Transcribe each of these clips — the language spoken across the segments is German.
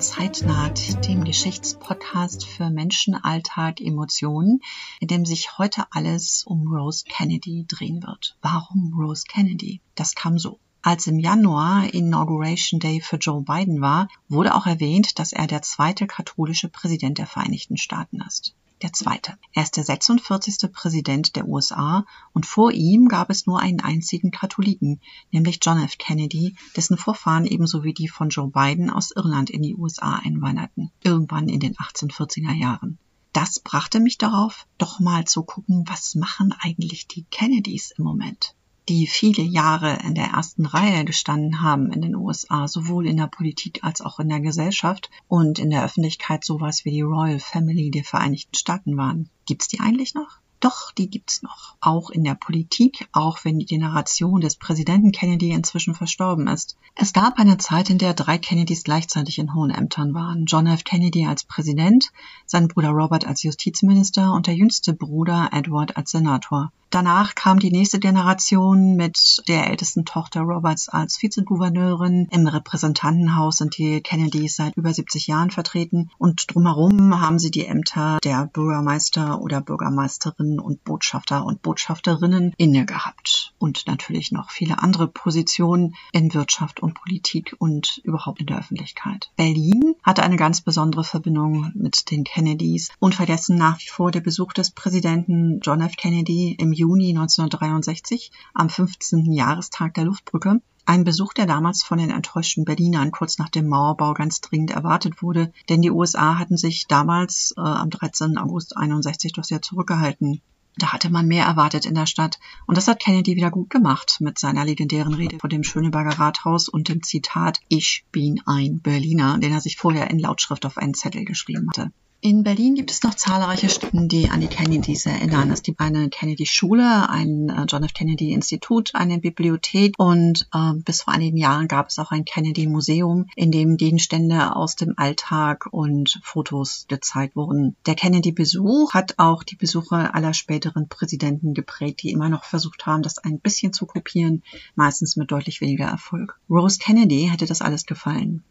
Zeitnaht, dem Geschichtspodcast für Menschen, Alltag, Emotionen, in dem sich heute alles um Rose Kennedy drehen wird. Warum Rose Kennedy? Das kam so. Als im Januar Inauguration Day für Joe Biden war, wurde auch erwähnt, dass er der zweite katholische Präsident der Vereinigten Staaten ist der zweite. Er ist der 46. Präsident der USA und vor ihm gab es nur einen einzigen Katholiken, nämlich John F. Kennedy, dessen Vorfahren ebenso wie die von Joe Biden aus Irland in die USA einwanderten, irgendwann in den 1840er Jahren. Das brachte mich darauf, doch mal zu gucken, was machen eigentlich die Kennedys im Moment die viele Jahre in der ersten Reihe gestanden haben in den USA, sowohl in der Politik als auch in der Gesellschaft und in der Öffentlichkeit sowas wie die Royal Family der Vereinigten Staaten waren. Gibt's die eigentlich noch? Doch, die gibt's noch. Auch in der Politik, auch wenn die Generation des Präsidenten Kennedy inzwischen verstorben ist. Es gab eine Zeit, in der drei Kennedys gleichzeitig in hohen Ämtern waren. John F. Kennedy als Präsident, sein Bruder Robert als Justizminister und der jüngste Bruder Edward als Senator. Danach kam die nächste Generation mit der ältesten Tochter Roberts als Vizegouverneurin. Im Repräsentantenhaus sind die Kennedys seit über 70 Jahren vertreten und drumherum haben sie die Ämter der Bürgermeister oder Bürgermeisterinnen und Botschafter und Botschafterinnen inne gehabt. Und natürlich noch viele andere Positionen in Wirtschaft und Politik und überhaupt in der Öffentlichkeit. Berlin hatte eine ganz besondere Verbindung mit den Kennedys. Unvergessen nach wie vor der Besuch des Präsidenten John F. Kennedy im Juni 1963 am 15. Jahrestag der Luftbrücke. Ein Besuch, der damals von den enttäuschten Berlinern kurz nach dem Mauerbau ganz dringend erwartet wurde, denn die USA hatten sich damals äh, am 13. August 61 doch sehr zurückgehalten. Da hatte man mehr erwartet in der Stadt. Und das hat Kennedy wieder gut gemacht mit seiner legendären Rede vor dem Schöneberger Rathaus und dem Zitat Ich bin ein Berliner, den er sich vorher in Lautschrift auf einen Zettel geschrieben hatte. In Berlin gibt es noch zahlreiche Stätten, die an die Kennedys erinnern. Es gibt eine Kennedy-Schule, ein äh, John F. Kennedy-Institut, eine Bibliothek und äh, bis vor einigen Jahren gab es auch ein Kennedy-Museum, in dem Gegenstände aus dem Alltag und Fotos gezeigt wurden. Der Kennedy-Besuch hat auch die Besuche aller späteren Präsidenten geprägt, die immer noch versucht haben, das ein bisschen zu kopieren, meistens mit deutlich weniger Erfolg. Rose Kennedy hätte das alles gefallen.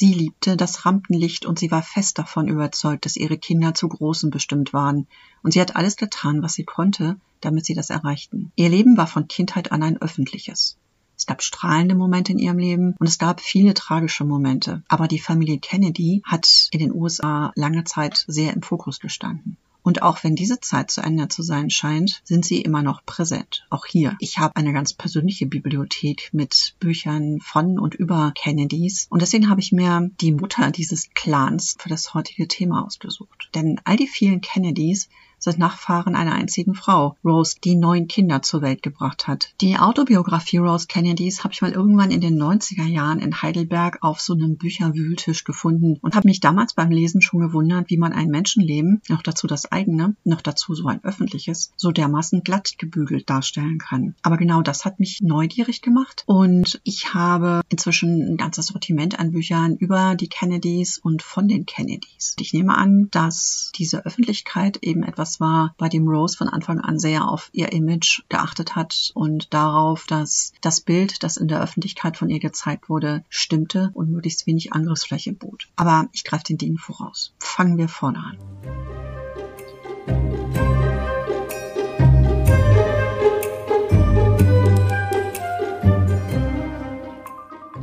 Sie liebte das Rampenlicht und sie war fest davon überzeugt, dass ihre Kinder zu Großen bestimmt waren, und sie hat alles getan, was sie konnte, damit sie das erreichten. Ihr Leben war von Kindheit an ein öffentliches. Es gab strahlende Momente in ihrem Leben und es gab viele tragische Momente. Aber die Familie Kennedy hat in den USA lange Zeit sehr im Fokus gestanden. Und auch wenn diese Zeit zu Ende zu sein scheint, sind sie immer noch präsent. Auch hier. Ich habe eine ganz persönliche Bibliothek mit Büchern von und über Kennedys. Und deswegen habe ich mir die Mutter dieses Clans für das heutige Thema ausgesucht. Denn all die vielen Kennedys sind Nachfahren einer einzigen Frau, Rose, die neun Kinder zur Welt gebracht hat. Die Autobiografie Rose Kennedys habe ich mal irgendwann in den 90er Jahren in Heidelberg auf so einem Bücherwühltisch gefunden und habe mich damals beim Lesen schon gewundert, wie man ein Menschenleben, noch dazu das eigene, noch dazu so ein öffentliches, so dermaßen glatt gebügelt darstellen kann. Aber genau das hat mich neugierig gemacht und ich habe inzwischen ein ganzes Sortiment an Büchern über die Kennedys und von den Kennedys. Ich nehme an, dass diese Öffentlichkeit eben etwas das war, bei dem Rose von Anfang an sehr auf ihr Image geachtet hat und darauf, dass das Bild, das in der Öffentlichkeit von ihr gezeigt wurde, stimmte und möglichst wenig Angriffsfläche bot. Aber ich greife den Dingen voraus. Fangen wir vorne an.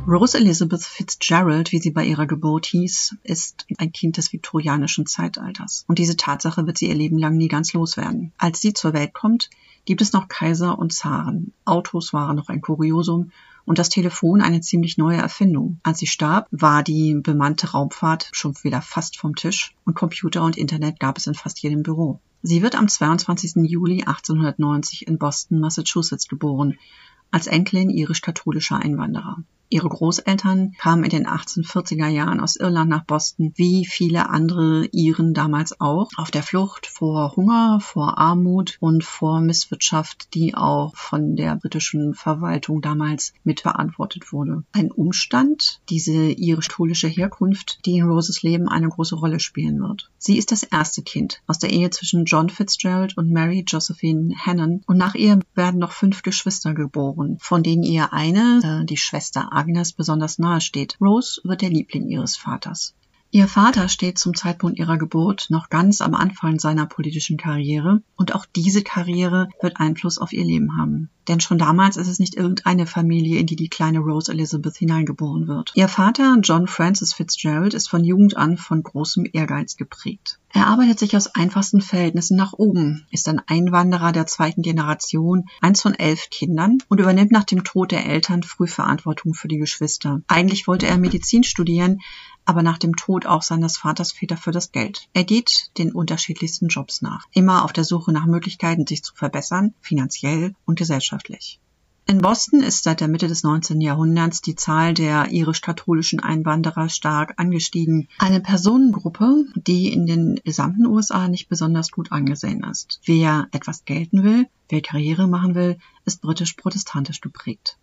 Rose Elizabeth Fitzgerald, wie sie bei ihrer Geburt hieß, ist ein Kind des viktorianischen Zeitalters. Und diese Tatsache wird sie ihr Leben lang nie ganz loswerden. Als sie zur Welt kommt, gibt es noch Kaiser und Zaren. Autos waren noch ein Kuriosum und das Telefon eine ziemlich neue Erfindung. Als sie starb, war die bemannte Raumfahrt schon wieder fast vom Tisch und Computer und Internet gab es in fast jedem Büro. Sie wird am 22. Juli 1890 in Boston, Massachusetts geboren als Enkelin irisch-katholischer Einwanderer. Ihre Großeltern kamen in den 1840er Jahren aus Irland nach Boston, wie viele andere Iren damals auch, auf der Flucht vor Hunger, vor Armut und vor Misswirtschaft, die auch von der britischen Verwaltung damals mitverantwortet wurde. Ein Umstand, diese irisch-katholische Herkunft, die in Roses Leben eine große Rolle spielen wird. Sie ist das erste Kind aus der Ehe zwischen John Fitzgerald und Mary Josephine Hannon und nach ihr werden noch fünf Geschwister geboren, von denen ihr eine, äh, die Schwester Agnes besonders nahe steht. Rose wird der Liebling ihres Vaters. Ihr Vater steht zum Zeitpunkt ihrer Geburt noch ganz am Anfang seiner politischen Karriere und auch diese Karriere wird Einfluss auf ihr Leben haben. Denn schon damals ist es nicht irgendeine Familie, in die die kleine Rose Elizabeth hineingeboren wird. Ihr Vater, John Francis Fitzgerald, ist von Jugend an von großem Ehrgeiz geprägt. Er arbeitet sich aus einfachsten Verhältnissen nach oben, ist ein Einwanderer der zweiten Generation, eins von elf Kindern und übernimmt nach dem Tod der Eltern früh Verantwortung für die Geschwister. Eigentlich wollte er Medizin studieren, aber nach dem Tod auch seines Vaters fehlt für das Geld. Er geht den unterschiedlichsten Jobs nach, immer auf der Suche nach Möglichkeiten, sich zu verbessern, finanziell und gesellschaftlich. In Boston ist seit der Mitte des 19. Jahrhunderts die Zahl der irisch-katholischen Einwanderer stark angestiegen. Eine Personengruppe, die in den gesamten USA nicht besonders gut angesehen ist. Wer etwas gelten will, wer Karriere machen will, ist britisch-protestantisch geprägt.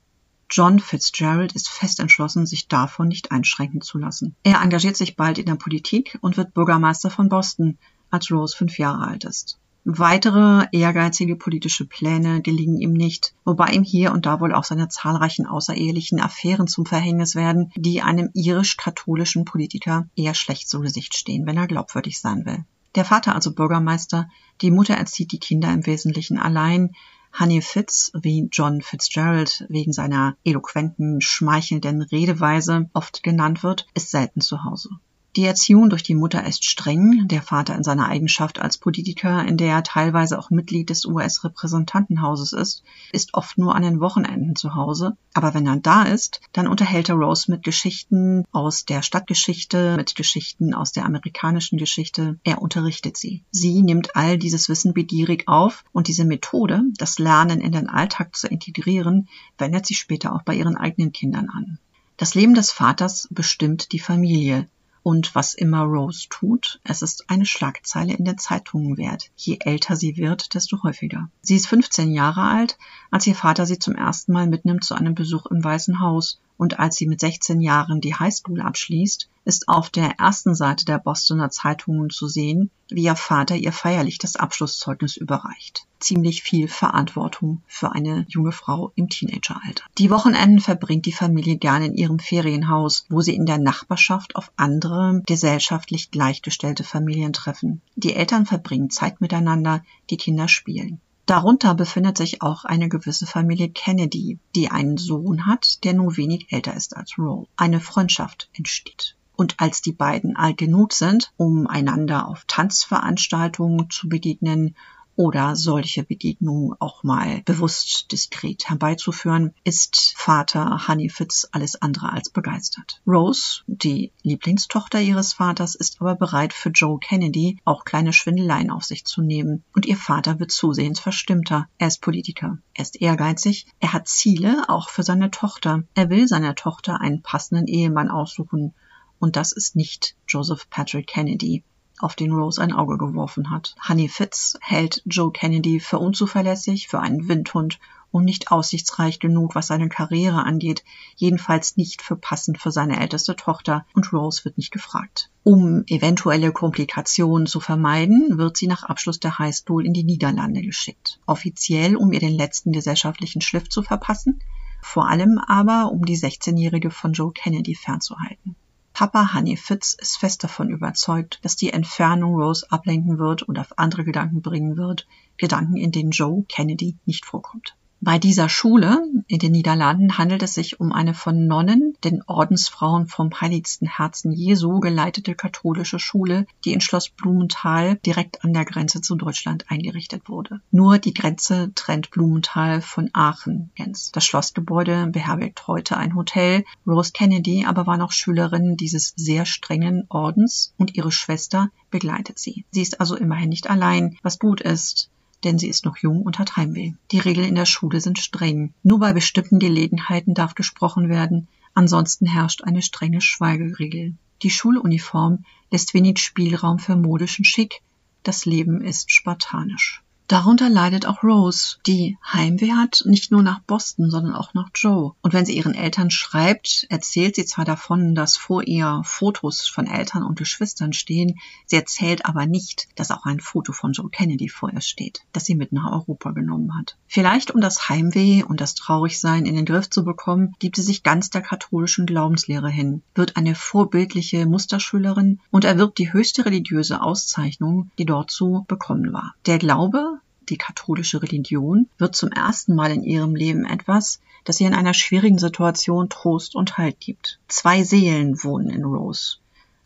John Fitzgerald ist fest entschlossen, sich davon nicht einschränken zu lassen. Er engagiert sich bald in der Politik und wird Bürgermeister von Boston, als Rose fünf Jahre alt ist. Weitere ehrgeizige politische Pläne gelingen ihm nicht, wobei ihm hier und da wohl auch seine zahlreichen außerehelichen Affären zum Verhängnis werden, die einem irisch-katholischen Politiker eher schlecht zu Gesicht stehen, wenn er glaubwürdig sein will. Der Vater also Bürgermeister, die Mutter erzieht die Kinder im Wesentlichen allein, Honey Fitz, wie John Fitzgerald wegen seiner eloquenten, schmeichelnden Redeweise oft genannt wird, ist selten zu Hause. Die Erziehung durch die Mutter ist streng, der Vater in seiner Eigenschaft als Politiker, in der er teilweise auch Mitglied des US-Repräsentantenhauses ist, ist oft nur an den Wochenenden zu Hause. Aber wenn er da ist, dann unterhält er Rose mit Geschichten aus der Stadtgeschichte, mit Geschichten aus der amerikanischen Geschichte. Er unterrichtet sie. Sie nimmt all dieses Wissen begierig auf und diese Methode, das Lernen in den Alltag zu integrieren, wendet sie später auch bei ihren eigenen Kindern an. Das Leben des Vaters bestimmt die Familie. Und was immer Rose tut, es ist eine Schlagzeile in den Zeitungen wert. Je älter sie wird, desto häufiger. Sie ist 15 Jahre alt, als ihr Vater sie zum ersten Mal mitnimmt zu einem Besuch im Weißen Haus und als sie mit 16 Jahren die Highschool abschließt, ist auf der ersten Seite der Bostoner Zeitungen zu sehen, wie ihr Vater ihr feierlich das Abschlusszeugnis überreicht. Ziemlich viel Verantwortung für eine junge Frau im Teenageralter. Die Wochenenden verbringt die Familie gerne in ihrem Ferienhaus, wo sie in der Nachbarschaft auf andere gesellschaftlich gleichgestellte Familien treffen. Die Eltern verbringen Zeit miteinander, die Kinder spielen. Darunter befindet sich auch eine gewisse Familie Kennedy, die einen Sohn hat, der nur wenig älter ist als Roll. Eine Freundschaft entsteht. Und als die beiden alt genug sind, um einander auf Tanzveranstaltungen zu begegnen oder solche Begegnungen auch mal bewusst diskret herbeizuführen, ist Vater Honey Fitz alles andere als begeistert. Rose, die Lieblingstochter ihres Vaters, ist aber bereit für Joe Kennedy auch kleine Schwindeleien auf sich zu nehmen und ihr Vater wird zusehends verstimmter. Er ist Politiker, er ist ehrgeizig, er hat Ziele auch für seine Tochter. Er will seiner Tochter einen passenden Ehemann aussuchen und das ist nicht Joseph Patrick Kennedy auf den Rose ein Auge geworfen hat. Honey Fitz hält Joe Kennedy für unzuverlässig, für einen Windhund und nicht aussichtsreich genug, was seine Karriere angeht, jedenfalls nicht für passend für seine älteste Tochter, und Rose wird nicht gefragt. Um eventuelle Komplikationen zu vermeiden, wird sie nach Abschluss der Highschool in die Niederlande geschickt. Offiziell, um ihr den letzten gesellschaftlichen Schliff zu verpassen, vor allem aber, um die 16-Jährige von Joe Kennedy fernzuhalten. Papa Honey Fitz ist fest davon überzeugt, dass die Entfernung Rose ablenken wird und auf andere Gedanken bringen wird, Gedanken, in denen Joe Kennedy nicht vorkommt. Bei dieser Schule in den Niederlanden handelt es sich um eine von Nonnen, den Ordensfrauen vom Heiligsten Herzen Jesu geleitete katholische Schule, die in Schloss Blumenthal direkt an der Grenze zu Deutschland eingerichtet wurde. Nur die Grenze trennt Blumenthal von Aachen. Das Schlossgebäude beherbergt heute ein Hotel. Rose Kennedy aber war noch Schülerin dieses sehr strengen Ordens und ihre Schwester begleitet sie. Sie ist also immerhin nicht allein, was gut ist denn sie ist noch jung und hat Heimweh. Die Regeln in der Schule sind streng. Nur bei bestimmten Gelegenheiten darf gesprochen werden, Ansonsten herrscht eine strenge Schweigeregel. Die Schuluniform lässt wenig Spielraum für modischen Schick. Das Leben ist spartanisch. Darunter leidet auch Rose, die Heimweh hat, nicht nur nach Boston, sondern auch nach Joe. Und wenn sie ihren Eltern schreibt, erzählt sie zwar davon, dass vor ihr Fotos von Eltern und Geschwistern stehen, sie erzählt aber nicht, dass auch ein Foto von Joe Kennedy vor ihr steht, das sie mit nach Europa genommen hat. Vielleicht um das Heimweh und das Traurigsein in den Griff zu bekommen, gibt sie sich ganz der katholischen Glaubenslehre hin, wird eine vorbildliche Musterschülerin und erwirbt die höchste religiöse Auszeichnung, die dort zu bekommen war. Der Glaube die katholische Religion, wird zum ersten Mal in ihrem Leben etwas, das ihr in einer schwierigen Situation Trost und Halt gibt. Zwei Seelen wohnen in Rose.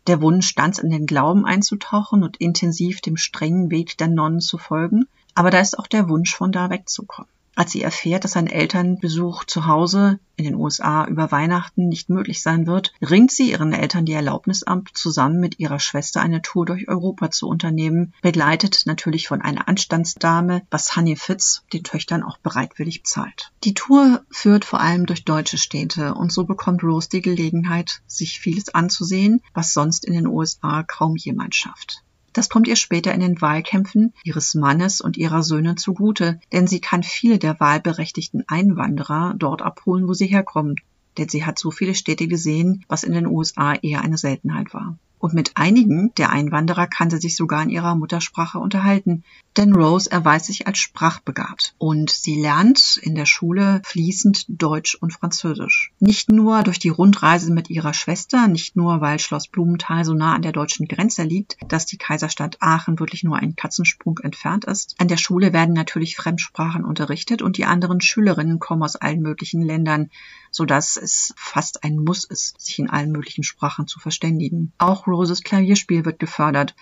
Der Wunsch, ganz in den Glauben einzutauchen und intensiv dem strengen Weg der Nonnen zu folgen, aber da ist auch der Wunsch, von da wegzukommen. Als sie erfährt, dass ein Elternbesuch zu Hause in den USA über Weihnachten nicht möglich sein wird, ringt sie ihren Eltern die Erlaubnis ab, zusammen mit ihrer Schwester eine Tour durch Europa zu unternehmen, begleitet natürlich von einer Anstandsdame, was Honey Fitz den Töchtern auch bereitwillig zahlt. Die Tour führt vor allem durch deutsche Städte und so bekommt Rose die Gelegenheit, sich vieles anzusehen, was sonst in den USA kaum jemand schafft. Das kommt ihr später in den Wahlkämpfen ihres Mannes und ihrer Söhne zugute, denn sie kann viele der wahlberechtigten Einwanderer dort abholen, wo sie herkommen, denn sie hat so viele Städte gesehen, was in den USA eher eine Seltenheit war und mit einigen der Einwanderer kann sie sich sogar in ihrer Muttersprache unterhalten, denn Rose erweist sich als sprachbegabt und sie lernt in der Schule fließend Deutsch und Französisch. Nicht nur durch die Rundreise mit ihrer Schwester, nicht nur weil Schloss Blumenthal so nah an der deutschen Grenze liegt, dass die Kaiserstadt Aachen wirklich nur einen Katzensprung entfernt ist. An der Schule werden natürlich Fremdsprachen unterrichtet und die anderen Schülerinnen kommen aus allen möglichen Ländern, sodass es fast ein Muss ist, sich in allen möglichen Sprachen zu verständigen. Auch Roses Klavierspiel wird gefördert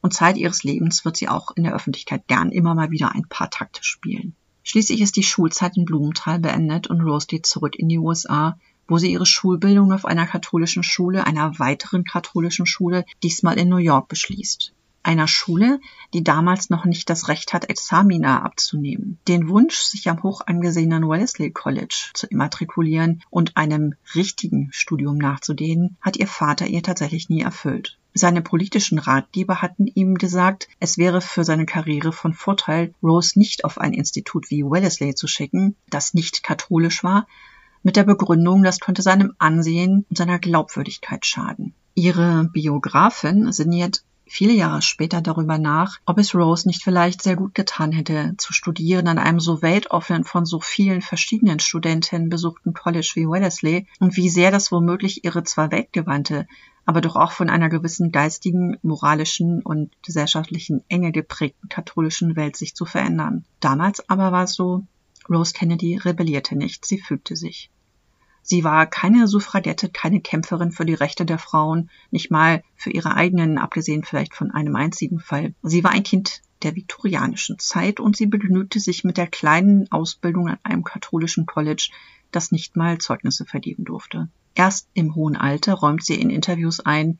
und Zeit ihres Lebens wird sie auch in der Öffentlichkeit gern immer mal wieder ein paar Takte spielen. Schließlich ist die Schulzeit in Blumenthal beendet und Rose geht zurück in die USA, wo sie ihre Schulbildung auf einer katholischen Schule, einer weiteren katholischen Schule, diesmal in New York beschließt einer Schule, die damals noch nicht das Recht hat, Examina abzunehmen. Den Wunsch, sich am hoch angesehenen Wellesley College zu immatrikulieren und einem richtigen Studium nachzudehnen, hat ihr Vater ihr tatsächlich nie erfüllt. Seine politischen Ratgeber hatten ihm gesagt, es wäre für seine Karriere von Vorteil, Rose nicht auf ein Institut wie Wellesley zu schicken, das nicht katholisch war, mit der Begründung, das könnte seinem Ansehen und seiner Glaubwürdigkeit schaden. Ihre Biografin sinniert viele Jahre später darüber nach, ob es Rose nicht vielleicht sehr gut getan hätte, zu studieren an einem so weltoffenen von so vielen verschiedenen Studentinnen besuchten College wie Wellesley und wie sehr das womöglich ihre zwar weltgewandte, aber doch auch von einer gewissen geistigen, moralischen und gesellschaftlichen Enge geprägten katholischen Welt sich zu verändern. Damals aber war es so, Rose Kennedy rebellierte nicht, sie fügte sich. Sie war keine Suffragette, keine Kämpferin für die Rechte der Frauen, nicht mal für ihre eigenen, abgesehen vielleicht von einem einzigen Fall. Sie war ein Kind der viktorianischen Zeit und sie begnügte sich mit der kleinen Ausbildung an einem katholischen College, das nicht mal Zeugnisse vergeben durfte. Erst im hohen Alter räumt sie in Interviews ein,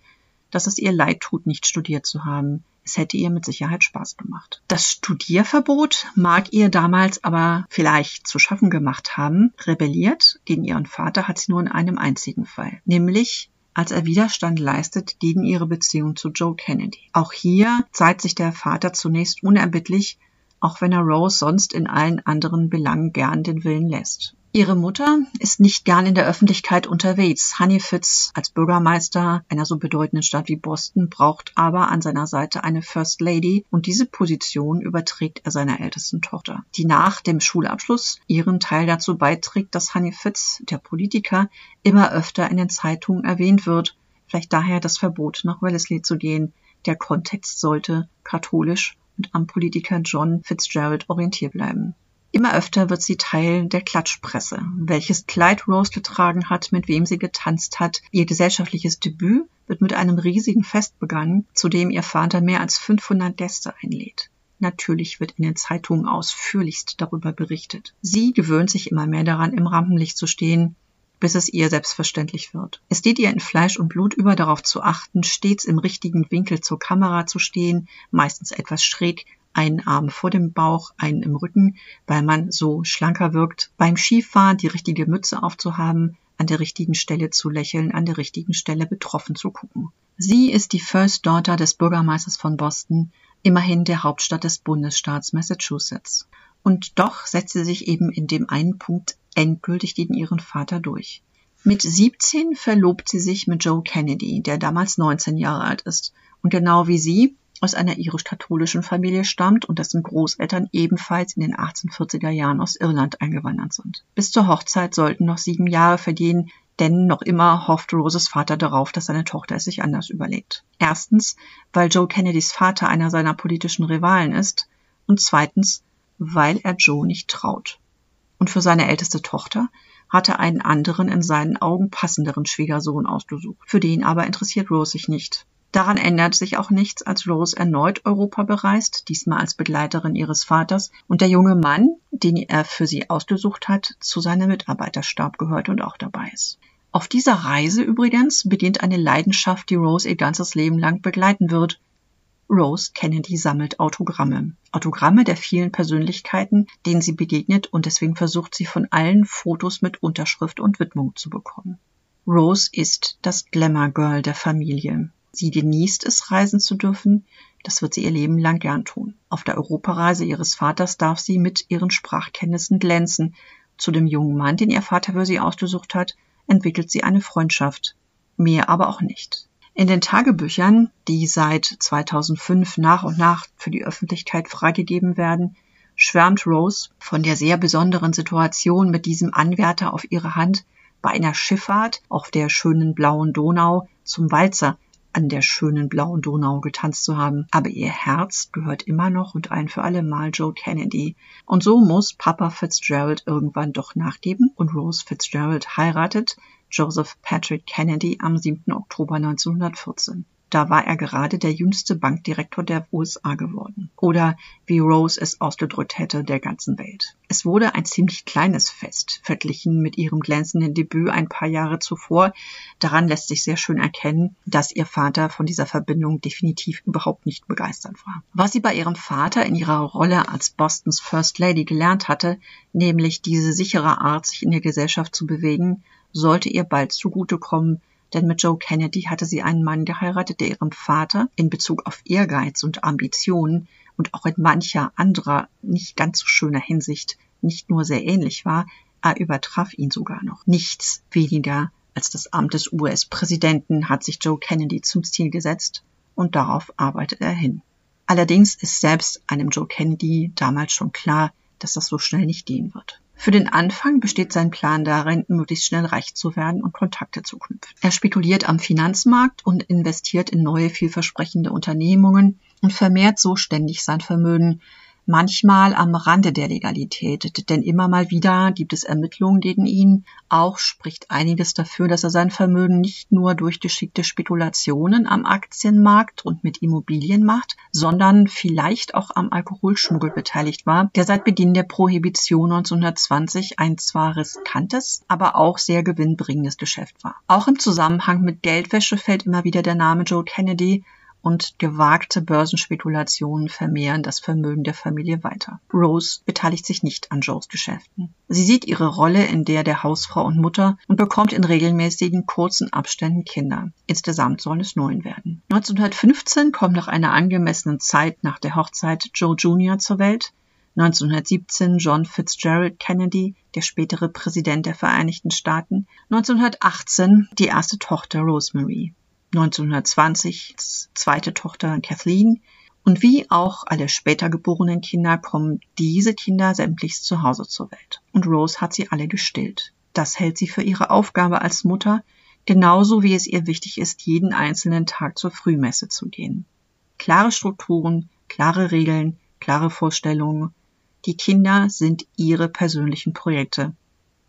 dass es ihr leid tut, nicht studiert zu haben. Es hätte ihr mit Sicherheit Spaß gemacht. Das Studierverbot mag ihr damals aber vielleicht zu schaffen gemacht haben. Rebelliert gegen ihren Vater hat sie nur in einem einzigen Fall, nämlich als er Widerstand leistet gegen ihre Beziehung zu Joe Kennedy. Auch hier zeigt sich der Vater zunächst unerbittlich, auch wenn er Rose sonst in allen anderen Belangen gern den Willen lässt. Ihre Mutter ist nicht gern in der Öffentlichkeit unterwegs. Honey Fitz als Bürgermeister einer so bedeutenden Stadt wie Boston braucht aber an seiner Seite eine First Lady und diese Position überträgt er seiner ältesten Tochter, die nach dem Schulabschluss ihren Teil dazu beiträgt, dass Honey Fitz, der Politiker, immer öfter in den Zeitungen erwähnt wird, vielleicht daher das Verbot nach Wellesley zu gehen. Der Kontext sollte katholisch und am Politiker John Fitzgerald orientiert bleiben. Immer öfter wird sie Teil der Klatschpresse. Welches Kleid Rose getragen hat, mit wem sie getanzt hat. Ihr gesellschaftliches Debüt wird mit einem riesigen Fest begangen, zu dem ihr Vater mehr als 500 Gäste einlädt. Natürlich wird in den Zeitungen ausführlichst darüber berichtet. Sie gewöhnt sich immer mehr daran, im Rampenlicht zu stehen, bis es ihr selbstverständlich wird. Es steht ihr in Fleisch und Blut über, darauf zu achten, stets im richtigen Winkel zur Kamera zu stehen, meistens etwas schräg, einen Arm vor dem Bauch, einen im Rücken, weil man so schlanker wirkt. Beim Skifahren die richtige Mütze aufzuhaben, an der richtigen Stelle zu lächeln, an der richtigen Stelle betroffen zu gucken. Sie ist die First Daughter des Bürgermeisters von Boston, immerhin der Hauptstadt des Bundesstaats Massachusetts. Und doch setzt sie sich eben in dem einen Punkt endgültig gegen ihren Vater durch. Mit 17 verlobt sie sich mit Joe Kennedy, der damals 19 Jahre alt ist und genau wie sie aus einer irisch-katholischen Familie stammt und dessen Großeltern ebenfalls in den 1840er Jahren aus Irland eingewandert sind. Bis zur Hochzeit sollten noch sieben Jahre vergehen, denn noch immer hofft Roses Vater darauf, dass seine Tochter es sich anders überlegt. Erstens, weil Joe Kennedys Vater einer seiner politischen Rivalen ist und zweitens, weil er Joe nicht traut. Und für seine älteste Tochter hatte einen anderen in seinen Augen passenderen Schwiegersohn ausgesucht. Für den aber interessiert Rose sich nicht. Daran ändert sich auch nichts, als Rose erneut Europa bereist, diesmal als Begleiterin ihres Vaters, und der junge Mann, den er für sie ausgesucht hat, zu seinem Mitarbeiterstab gehört und auch dabei ist. Auf dieser Reise übrigens beginnt eine Leidenschaft, die Rose ihr ganzes Leben lang begleiten wird. Rose Kennedy sammelt Autogramme. Autogramme der vielen Persönlichkeiten, denen sie begegnet und deswegen versucht sie von allen Fotos mit Unterschrift und Widmung zu bekommen. Rose ist das Glamour Girl der Familie. Sie genießt es, reisen zu dürfen. Das wird sie ihr Leben lang gern tun. Auf der Europareise ihres Vaters darf sie mit ihren Sprachkenntnissen glänzen. Zu dem jungen Mann, den ihr Vater für sie ausgesucht hat, entwickelt sie eine Freundschaft. Mehr aber auch nicht. In den Tagebüchern, die seit 2005 nach und nach für die Öffentlichkeit freigegeben werden, schwärmt Rose von der sehr besonderen Situation mit diesem Anwärter auf ihre Hand bei einer Schifffahrt auf der schönen blauen Donau zum Walzer, an der schönen blauen Donau getanzt zu haben, aber ihr Herz gehört immer noch und ein für alle Mal Joe Kennedy. Und so muss Papa Fitzgerald irgendwann doch nachgeben und Rose Fitzgerald heiratet Joseph Patrick Kennedy am 7. Oktober 1914. Da war er gerade der jüngste Bankdirektor der USA geworden. Oder wie Rose es ausgedrückt hätte, der ganzen Welt. Es wurde ein ziemlich kleines Fest, verglichen mit ihrem glänzenden Debüt ein paar Jahre zuvor. Daran lässt sich sehr schön erkennen, dass ihr Vater von dieser Verbindung definitiv überhaupt nicht begeistert war. Was sie bei ihrem Vater in ihrer Rolle als Bostons First Lady gelernt hatte, nämlich diese sichere Art, sich in der Gesellschaft zu bewegen, sollte ihr bald zugutekommen, denn mit Joe Kennedy hatte sie einen Mann geheiratet, der ihrem Vater in Bezug auf Ehrgeiz und Ambitionen und auch in mancher anderer nicht ganz so schöner Hinsicht nicht nur sehr ähnlich war, er übertraf ihn sogar noch. Nichts weniger als das Amt des US-Präsidenten hat sich Joe Kennedy zum Ziel gesetzt und darauf arbeitet er hin. Allerdings ist selbst einem Joe Kennedy damals schon klar, dass das so schnell nicht gehen wird. Für den Anfang besteht sein Plan darin, möglichst schnell reich zu werden und Kontakte zu knüpfen. Er spekuliert am Finanzmarkt und investiert in neue vielversprechende Unternehmungen und vermehrt so ständig sein Vermögen, manchmal am Rande der Legalität, denn immer mal wieder gibt es Ermittlungen gegen ihn. Auch spricht einiges dafür, dass er sein Vermögen nicht nur durch geschickte Spekulationen am Aktienmarkt und mit Immobilien macht, sondern vielleicht auch am Alkoholschmuggel beteiligt war, der seit Beginn der Prohibition 1920 ein zwar riskantes, aber auch sehr gewinnbringendes Geschäft war. Auch im Zusammenhang mit Geldwäsche fällt immer wieder der Name Joe Kennedy, und gewagte Börsenspekulationen vermehren das Vermögen der Familie weiter. Rose beteiligt sich nicht an Joes Geschäften. Sie sieht ihre Rolle in der der Hausfrau und Mutter und bekommt in regelmäßigen kurzen Abständen Kinder. Insgesamt sollen es neun werden. 1915 kommt nach einer angemessenen Zeit nach der Hochzeit Joe Jr. zur Welt. 1917 John Fitzgerald Kennedy, der spätere Präsident der Vereinigten Staaten. 1918 die erste Tochter Rosemary. 1920 zweite Tochter Kathleen. Und wie auch alle später geborenen Kinder kommen diese Kinder sämtlichst zu Hause zur Welt. Und Rose hat sie alle gestillt. Das hält sie für ihre Aufgabe als Mutter, genauso wie es ihr wichtig ist, jeden einzelnen Tag zur Frühmesse zu gehen. Klare Strukturen, klare Regeln, klare Vorstellungen. Die Kinder sind ihre persönlichen Projekte.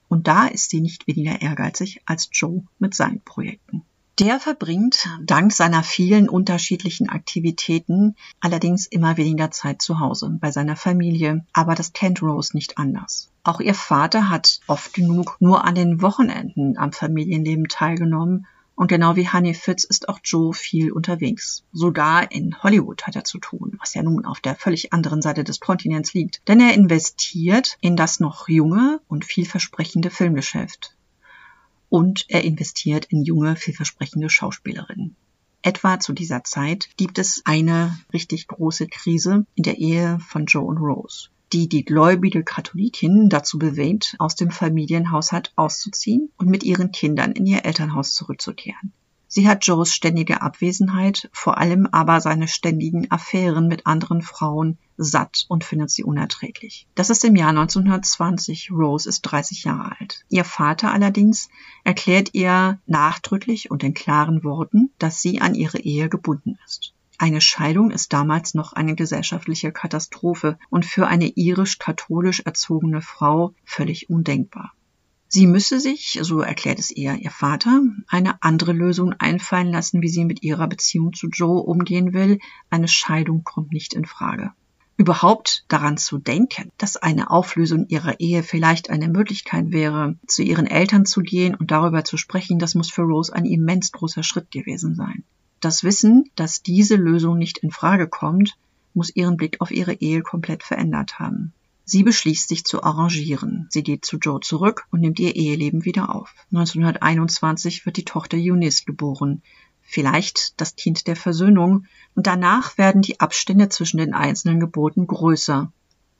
Und da ist sie nicht weniger ehrgeizig als Joe mit seinen Projekten. Der verbringt dank seiner vielen unterschiedlichen Aktivitäten allerdings immer weniger Zeit zu Hause bei seiner Familie, aber das kennt Rose nicht anders. Auch ihr Vater hat oft genug nur an den Wochenenden am Familienleben teilgenommen und genau wie Honey Fitz ist auch Joe viel unterwegs. Sogar in Hollywood hat er zu tun, was ja nun auf der völlig anderen Seite des Kontinents liegt. Denn er investiert in das noch junge und vielversprechende Filmgeschäft. Und er investiert in junge, vielversprechende Schauspielerinnen. Etwa zu dieser Zeit gibt es eine richtig große Krise in der Ehe von Joe und Rose, die die gläubige Katholikin dazu bewegt, aus dem Familienhaushalt auszuziehen und mit ihren Kindern in ihr Elternhaus zurückzukehren. Sie hat Joes ständige Abwesenheit, vor allem aber seine ständigen Affären mit anderen Frauen satt und findet sie unerträglich. Das ist im Jahr 1920. Rose ist 30 Jahre alt. Ihr Vater allerdings erklärt ihr nachdrücklich und in klaren Worten, dass sie an ihre Ehe gebunden ist. Eine Scheidung ist damals noch eine gesellschaftliche Katastrophe und für eine irisch-katholisch erzogene Frau völlig undenkbar. Sie müsse sich, so erklärt es ihr ihr Vater, eine andere Lösung einfallen lassen, wie sie mit ihrer Beziehung zu Joe umgehen will. Eine Scheidung kommt nicht in Frage. Überhaupt daran zu denken, dass eine Auflösung ihrer Ehe vielleicht eine Möglichkeit wäre, zu ihren Eltern zu gehen und darüber zu sprechen, das muss für Rose ein immens großer Schritt gewesen sein. Das Wissen, dass diese Lösung nicht in Frage kommt, muss ihren Blick auf ihre Ehe komplett verändert haben. Sie beschließt, sich zu arrangieren. Sie geht zu Joe zurück und nimmt ihr Eheleben wieder auf. 1921 wird die Tochter Eunice geboren. Vielleicht das Kind der Versöhnung. Und danach werden die Abstände zwischen den einzelnen Geburten größer.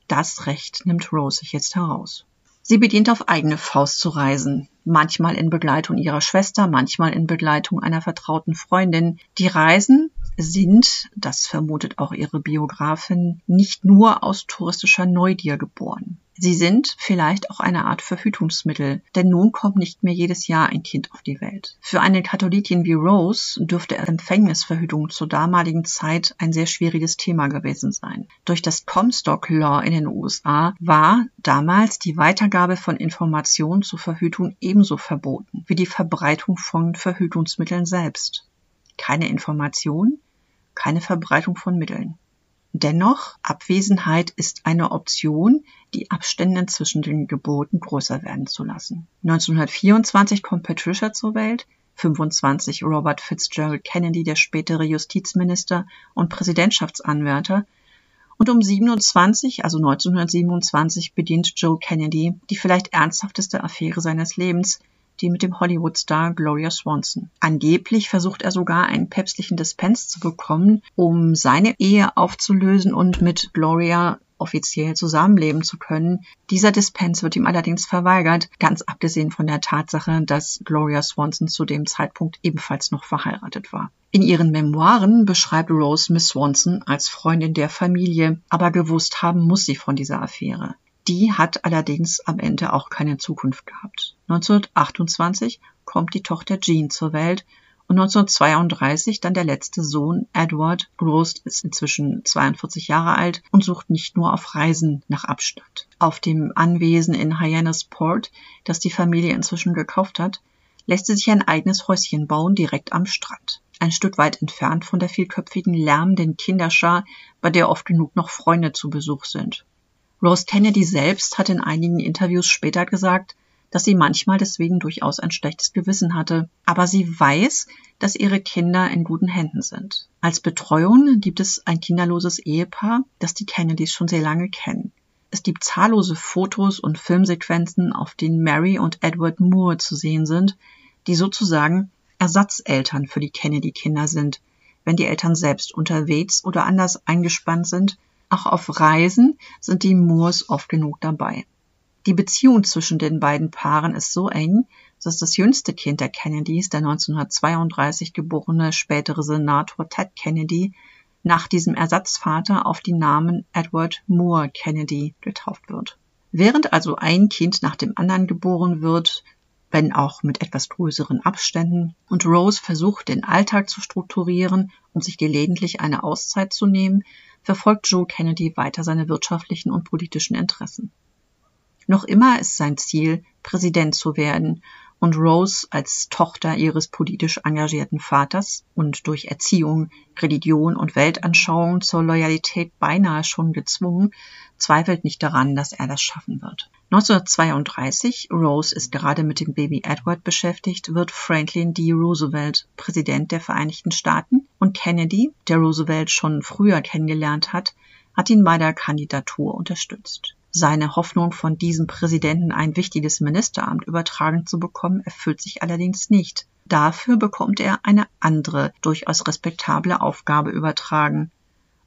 Das Recht nimmt Rose sich jetzt heraus. Sie beginnt auf eigene Faust zu reisen, manchmal in Begleitung ihrer Schwester, manchmal in Begleitung einer vertrauten Freundin. Die Reisen sind, das vermutet auch ihre Biografin, nicht nur aus touristischer Neugier geboren. Sie sind vielleicht auch eine Art Verhütungsmittel, denn nun kommt nicht mehr jedes Jahr ein Kind auf die Welt. Für eine Katholikin wie Rose dürfte Empfängnisverhütung zur damaligen Zeit ein sehr schwieriges Thema gewesen sein. Durch das Comstock Law in den USA war damals die Weitergabe von Informationen zur Verhütung ebenso verboten wie die Verbreitung von Verhütungsmitteln selbst. Keine Information, keine Verbreitung von Mitteln. Dennoch, Abwesenheit ist eine Option, die Abstände zwischen den Geburten größer werden zu lassen. 1924 kommt Patricia zur Welt, 25 Robert Fitzgerald Kennedy, der spätere Justizminister und Präsidentschaftsanwärter, und um 27, also 1927, beginnt Joe Kennedy die vielleicht ernsthafteste Affäre seines Lebens, die mit dem Hollywood-Star Gloria Swanson. Angeblich versucht er sogar einen päpstlichen Dispens zu bekommen, um seine Ehe aufzulösen und mit Gloria offiziell zusammenleben zu können. Dieser Dispens wird ihm allerdings verweigert, ganz abgesehen von der Tatsache, dass Gloria Swanson zu dem Zeitpunkt ebenfalls noch verheiratet war. In ihren Memoiren beschreibt Rose Miss Swanson als Freundin der Familie, aber gewusst haben muss sie von dieser Affäre. Die hat allerdings am Ende auch keine Zukunft gehabt. 1928 kommt die Tochter Jean zur Welt und 1932 dann der letzte Sohn Edward. Rose ist inzwischen 42 Jahre alt und sucht nicht nur auf Reisen nach Abstand. Auf dem Anwesen in Hyannisport, das die Familie inzwischen gekauft hat, lässt sie sich ein eigenes Häuschen bauen direkt am Strand. Ein Stück weit entfernt von der vielköpfigen lärmenden Kinderschar, bei der oft genug noch Freunde zu Besuch sind. Rose Kennedy selbst hat in einigen Interviews später gesagt, dass sie manchmal deswegen durchaus ein schlechtes Gewissen hatte, aber sie weiß, dass ihre Kinder in guten Händen sind. Als Betreuung gibt es ein kinderloses Ehepaar, das die Kennedys schon sehr lange kennen. Es gibt zahllose Fotos und Filmsequenzen, auf denen Mary und Edward Moore zu sehen sind, die sozusagen Ersatzeltern für die Kennedy-Kinder sind, wenn die Eltern selbst unterwegs oder anders eingespannt sind auch auf Reisen sind die Moores oft genug dabei. Die Beziehung zwischen den beiden Paaren ist so eng, dass das jüngste Kind der Kennedys, der 1932 geborene spätere Senator Ted Kennedy, nach diesem Ersatzvater auf die Namen Edward Moore Kennedy getauft wird. Während also ein Kind nach dem anderen geboren wird, wenn auch mit etwas größeren Abständen, und Rose versucht, den Alltag zu strukturieren und sich gelegentlich eine Auszeit zu nehmen, verfolgt Joe Kennedy weiter seine wirtschaftlichen und politischen Interessen. Noch immer ist sein Ziel, Präsident zu werden und Rose als Tochter ihres politisch engagierten Vaters und durch Erziehung, Religion und Weltanschauung zur Loyalität beinahe schon gezwungen, zweifelt nicht daran, dass er das schaffen wird. 1932, Rose ist gerade mit dem Baby Edward beschäftigt, wird Franklin D. Roosevelt Präsident der Vereinigten Staaten und Kennedy, der Roosevelt schon früher kennengelernt hat, hat ihn bei der Kandidatur unterstützt. Seine Hoffnung, von diesem Präsidenten ein wichtiges Ministeramt übertragen zu bekommen, erfüllt sich allerdings nicht. Dafür bekommt er eine andere, durchaus respektable Aufgabe übertragen.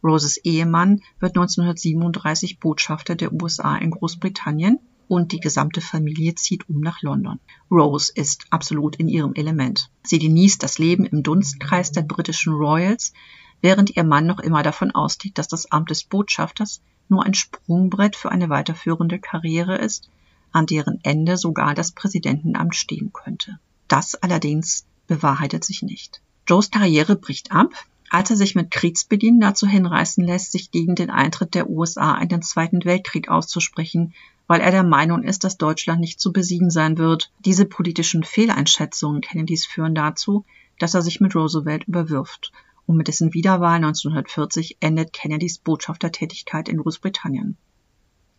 Roses Ehemann wird 1937 Botschafter der USA in Großbritannien und die gesamte Familie zieht um nach London. Rose ist absolut in ihrem Element. Sie genießt das Leben im Dunstkreis der britischen Royals, während ihr Mann noch immer davon ausgeht, dass das Amt des Botschafters nur ein Sprungbrett für eine weiterführende Karriere ist, an deren Ende sogar das Präsidentenamt stehen könnte. Das allerdings bewahrheitet sich nicht. Joes Karriere bricht ab, als er sich mit Kriegsbeginn dazu hinreißen lässt, sich gegen den Eintritt der USA in den Zweiten Weltkrieg auszusprechen, weil er der Meinung ist, dass Deutschland nicht zu besiegen sein wird. Diese politischen Fehleinschätzungen Kennedys führen dazu, dass er sich mit Roosevelt überwirft und mit dessen Wiederwahl 1940 endet Kennedys Botschaftertätigkeit in Großbritannien.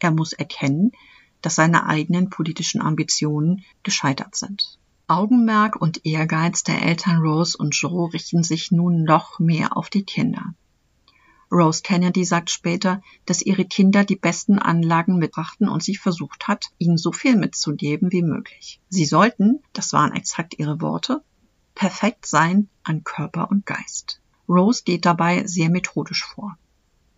Er muss erkennen, dass seine eigenen politischen Ambitionen gescheitert sind. Augenmerk und Ehrgeiz der Eltern Rose und Joe richten sich nun noch mehr auf die Kinder. Rose Kennedy sagt später, dass ihre Kinder die besten Anlagen mitbrachten und sie versucht hat, ihnen so viel mitzugeben wie möglich. Sie sollten, das waren exakt ihre Worte, perfekt sein an Körper und Geist. Rose geht dabei sehr methodisch vor.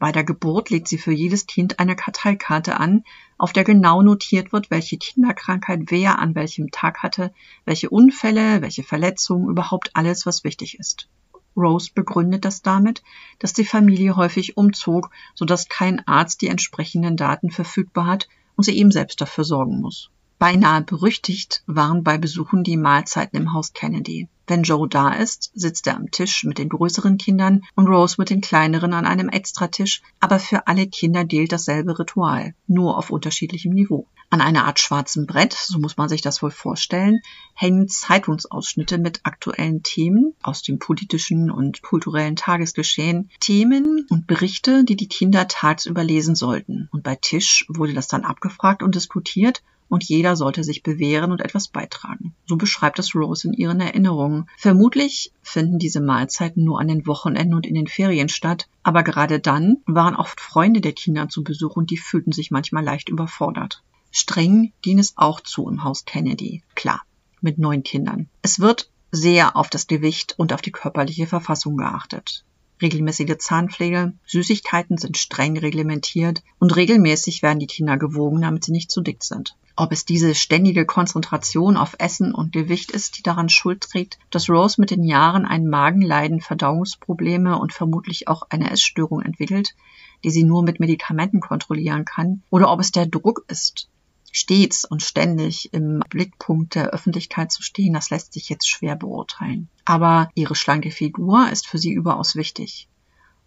Bei der Geburt legt sie für jedes Kind eine Karteikarte an, auf der genau notiert wird, welche Kinderkrankheit wer an welchem Tag hatte, welche Unfälle, welche Verletzungen, überhaupt alles, was wichtig ist. Rose begründet das damit, dass die Familie häufig umzog, sodass kein Arzt die entsprechenden Daten verfügbar hat und sie eben selbst dafür sorgen muss. Beinahe berüchtigt waren bei Besuchen die Mahlzeiten im Haus Kennedy. Wenn Joe da ist, sitzt er am Tisch mit den größeren Kindern und Rose mit den kleineren an einem Extratisch, aber für alle Kinder gilt dasselbe Ritual, nur auf unterschiedlichem Niveau. An einer Art schwarzem Brett, so muss man sich das wohl vorstellen, hängen Zeitungsausschnitte mit aktuellen Themen aus dem politischen und kulturellen Tagesgeschehen, Themen und Berichte, die die Kinder tagsüber lesen sollten. Und bei Tisch wurde das dann abgefragt und diskutiert und jeder sollte sich bewähren und etwas beitragen. So beschreibt es Rose in ihren Erinnerungen. Vermutlich finden diese Mahlzeiten nur an den Wochenenden und in den Ferien statt, aber gerade dann waren oft Freunde der Kinder zu Besuch und die fühlten sich manchmal leicht überfordert. Streng ging es auch zu im Haus Kennedy, klar, mit neun Kindern. Es wird sehr auf das Gewicht und auf die körperliche Verfassung geachtet regelmäßige Zahnpflege, Süßigkeiten sind streng reglementiert und regelmäßig werden die Kinder gewogen, damit sie nicht zu dick sind. Ob es diese ständige Konzentration auf Essen und Gewicht ist, die daran Schuld trägt, dass Rose mit den Jahren ein Magenleiden, Verdauungsprobleme und vermutlich auch eine Essstörung entwickelt, die sie nur mit Medikamenten kontrollieren kann, oder ob es der Druck ist, stets und ständig im Blickpunkt der Öffentlichkeit zu stehen, das lässt sich jetzt schwer beurteilen. Aber ihre schlanke Figur ist für sie überaus wichtig.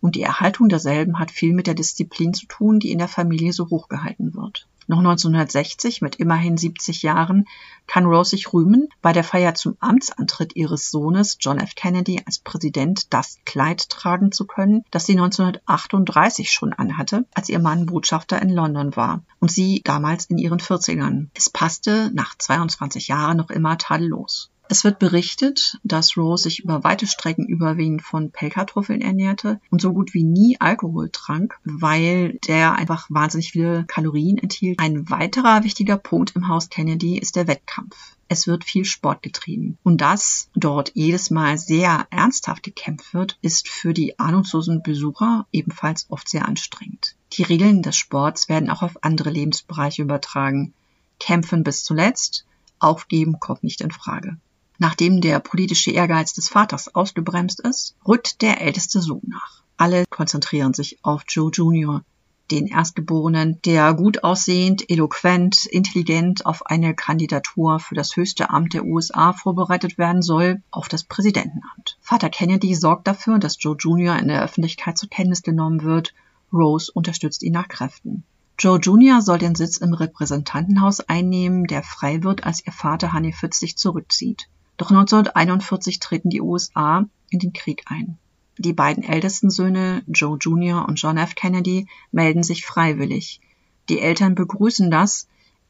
Und die Erhaltung derselben hat viel mit der Disziplin zu tun, die in der Familie so hochgehalten wird. Noch 1960, mit immerhin 70 Jahren, kann Rose sich rühmen, bei der Feier zum Amtsantritt ihres Sohnes John F. Kennedy als Präsident das Kleid tragen zu können, das sie 1938 schon anhatte, als ihr Mann Botschafter in London war und sie damals in ihren 40ern. Es passte nach 22 Jahren noch immer tadellos. Es wird berichtet, dass Rose sich über weite Strecken überwiegend von Pellkartoffeln ernährte und so gut wie nie Alkohol trank, weil der einfach wahnsinnig viele Kalorien enthielt. Ein weiterer wichtiger Punkt im Haus Kennedy ist der Wettkampf. Es wird viel Sport getrieben. Und dass dort jedes Mal sehr ernsthaft gekämpft wird, ist für die ahnungslosen Besucher ebenfalls oft sehr anstrengend. Die Regeln des Sports werden auch auf andere Lebensbereiche übertragen. Kämpfen bis zuletzt, aufgeben kommt nicht in Frage. Nachdem der politische Ehrgeiz des Vaters ausgebremst ist, rückt der älteste Sohn nach. Alle konzentrieren sich auf Joe Jr., den Erstgeborenen, der gut aussehend, eloquent, intelligent auf eine Kandidatur für das höchste Amt der USA vorbereitet werden soll, auf das Präsidentenamt. Vater Kennedy sorgt dafür, dass Joe Jr. in der Öffentlichkeit zur Kenntnis genommen wird. Rose unterstützt ihn nach Kräften. Joe Jr. soll den Sitz im Repräsentantenhaus einnehmen, der frei wird, als ihr Vater Honey Fitz sich zurückzieht. Doch 1941 treten die USA in den Krieg ein. Die beiden ältesten Söhne, Joe Jr. und John F. Kennedy, melden sich freiwillig. Die Eltern begrüßen das,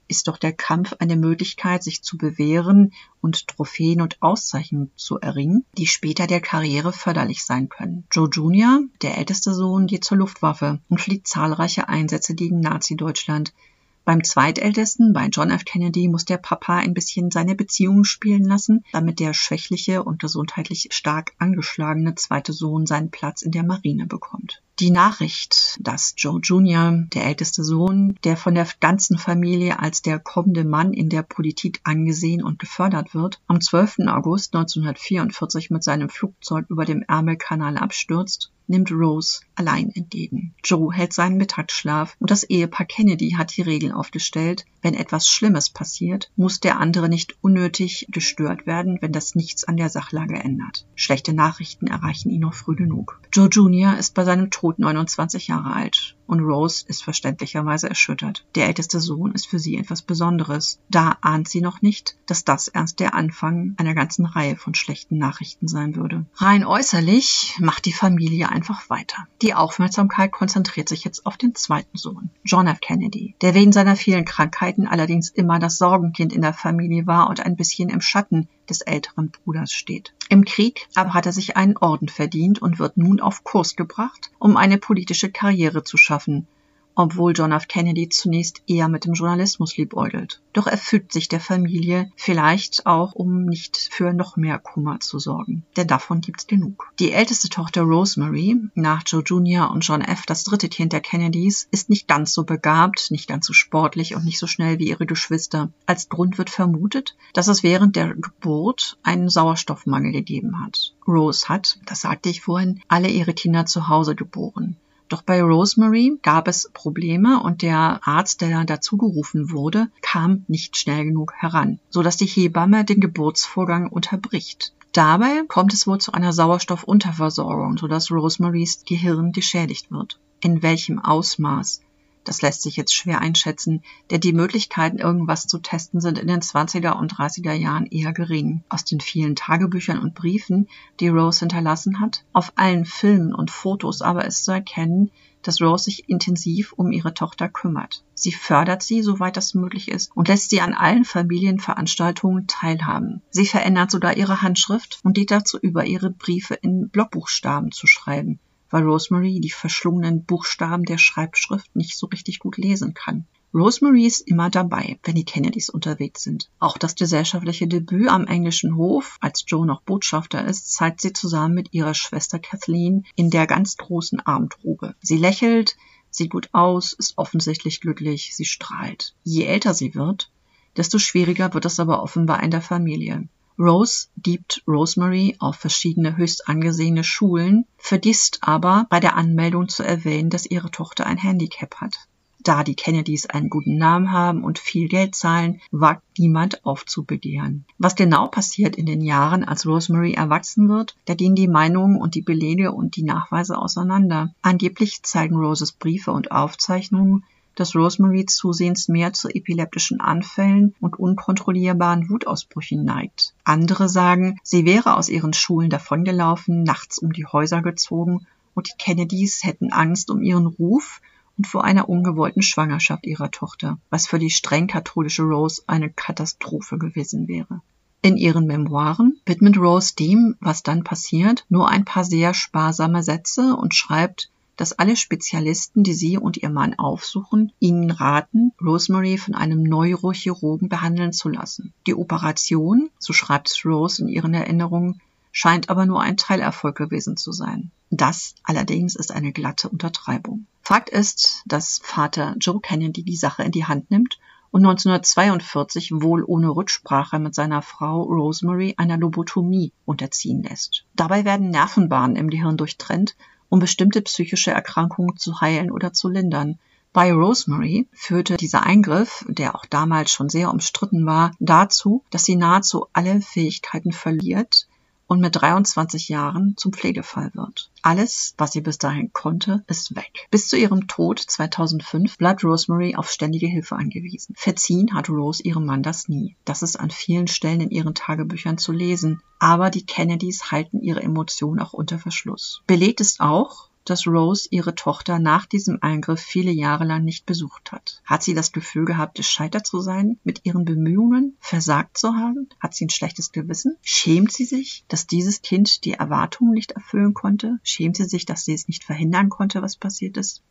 ist doch der Kampf eine Möglichkeit, sich zu bewähren und Trophäen und Auszeichnungen zu erringen, die später der Karriere förderlich sein können. Joe Jr., der älteste Sohn, geht zur Luftwaffe und fliegt zahlreiche Einsätze gegen Nazi-Deutschland, Beim zweitältesten, bei John F. Kennedy, muss der Papa ein bisschen seine Beziehungen spielen lassen, damit der schwächliche und gesundheitlich stark angeschlagene zweite Sohn seinen Platz in der Marine bekommt. Die Nachricht, dass Joe Jr., der älteste Sohn, der von der ganzen Familie als der kommende Mann in der Politik angesehen und gefördert wird, am 12. August 1944 mit seinem Flugzeug über dem Ärmelkanal abstürzt, nimmt Rose allein entgegen. Joe hält seinen Mittagsschlaf und das Ehepaar Kennedy hat die Regel aufgestellt, wenn etwas Schlimmes passiert, muss der andere nicht unnötig gestört werden, wenn das nichts an der Sachlage ändert. Schlechte Nachrichten erreichen ihn noch früh genug. Joe Jr. ist bei seinem Tod 29 Jahre alt und Rose ist verständlicherweise erschüttert. Der älteste Sohn ist für sie etwas Besonderes. Da ahnt sie noch nicht, dass das erst der Anfang einer ganzen Reihe von schlechten Nachrichten sein würde. Rein äußerlich macht die Familie einfach weiter. Die Aufmerksamkeit konzentriert sich jetzt auf den zweiten Sohn, John F. Kennedy, der wegen seiner vielen Krankheiten allerdings immer das Sorgenkind in der Familie war und ein bisschen im Schatten des älteren Bruders steht. Im Krieg aber hat er sich einen Orden verdient und wird nun auf Kurs gebracht, um eine politische Karriere zu schaffen, obwohl John F. Kennedy zunächst eher mit dem Journalismus liebäugelt. Doch er fügt sich der Familie, vielleicht auch, um nicht für noch mehr Kummer zu sorgen. Denn davon gibt's genug. Die älteste Tochter Rosemary, nach Joe Jr. und John F., das dritte Kind der Kennedys, ist nicht ganz so begabt, nicht ganz so sportlich und nicht so schnell wie ihre Geschwister. Als Grund wird vermutet, dass es während der Geburt einen Sauerstoffmangel gegeben hat. Rose hat, das sagte ich vorhin, alle ihre Kinder zu Hause geboren. Doch bei Rosemary gab es Probleme und der Arzt, der dazu gerufen wurde, kam nicht schnell genug heran, so dass die Hebamme den Geburtsvorgang unterbricht. Dabei kommt es wohl zu einer Sauerstoffunterversorgung, sodass Rosemarys Gehirn geschädigt wird. In welchem Ausmaß das lässt sich jetzt schwer einschätzen, denn die Möglichkeiten, irgendwas zu testen, sind in den 20er und 30er Jahren eher gering. Aus den vielen Tagebüchern und Briefen, die Rose hinterlassen hat, auf allen Filmen und Fotos aber ist zu erkennen, dass Rose sich intensiv um ihre Tochter kümmert. Sie fördert sie, soweit das möglich ist, und lässt sie an allen Familienveranstaltungen teilhaben. Sie verändert sogar ihre Handschrift und geht dazu über, ihre Briefe in Blockbuchstaben zu schreiben weil Rosemary die verschlungenen Buchstaben der Schreibschrift nicht so richtig gut lesen kann. Rosemary ist immer dabei, wenn die Kennedys unterwegs sind. Auch das gesellschaftliche Debüt am englischen Hof, als Joe noch Botschafter ist, zeigt sie zusammen mit ihrer Schwester Kathleen in der ganz großen Abendrobe. Sie lächelt, sieht gut aus, ist offensichtlich glücklich, sie strahlt. Je älter sie wird, desto schwieriger wird es aber offenbar in der Familie. Rose gibt Rosemary auf verschiedene höchst angesehene Schulen, vergisst aber bei der Anmeldung zu erwähnen, dass ihre Tochter ein Handicap hat. Da die Kennedys einen guten Namen haben und viel Geld zahlen, wagt niemand aufzubegehren. Was genau passiert in den Jahren, als Rosemary erwachsen wird, da gehen die Meinungen und die Belege und die Nachweise auseinander. Angeblich zeigen Roses Briefe und Aufzeichnungen, dass Rosemary zusehends mehr zu epileptischen Anfällen und unkontrollierbaren Wutausbrüchen neigt. Andere sagen, sie wäre aus ihren Schulen davongelaufen, nachts um die Häuser gezogen und die Kennedys hätten Angst um ihren Ruf und vor einer ungewollten Schwangerschaft ihrer Tochter, was für die streng katholische Rose eine Katastrophe gewesen wäre. In ihren Memoiren widmet Rose dem, was dann passiert, nur ein paar sehr sparsame Sätze und schreibt, dass alle Spezialisten, die sie und ihr Mann aufsuchen, ihnen raten, Rosemary von einem Neurochirurgen behandeln zu lassen. Die Operation, so schreibt Rose in ihren Erinnerungen, scheint aber nur ein Teilerfolg gewesen zu sein. Das allerdings ist eine glatte Untertreibung. Fakt ist, dass Vater Joe Kennedy die Sache in die Hand nimmt und 1942 wohl ohne Rücksprache mit seiner Frau Rosemary einer Lobotomie unterziehen lässt. Dabei werden Nervenbahnen im Gehirn durchtrennt, um bestimmte psychische Erkrankungen zu heilen oder zu lindern. Bei Rosemary führte dieser Eingriff, der auch damals schon sehr umstritten war, dazu, dass sie nahezu alle Fähigkeiten verliert, und mit 23 Jahren zum Pflegefall wird. Alles, was sie bis dahin konnte, ist weg. Bis zu ihrem Tod 2005 bleibt Rosemary auf ständige Hilfe angewiesen. Verziehen hat Rose ihrem Mann das nie. Das ist an vielen Stellen in ihren Tagebüchern zu lesen. Aber die Kennedys halten ihre Emotionen auch unter Verschluss. Belegt ist auch, dass Rose ihre Tochter nach diesem Eingriff viele Jahre lang nicht besucht hat. Hat sie das Gefühl gehabt, gescheitert zu sein, mit ihren Bemühungen versagt zu haben? Hat sie ein schlechtes Gewissen? Schämt sie sich, dass dieses Kind die Erwartungen nicht erfüllen konnte? Schämt sie sich, dass sie es nicht verhindern konnte, was passiert ist?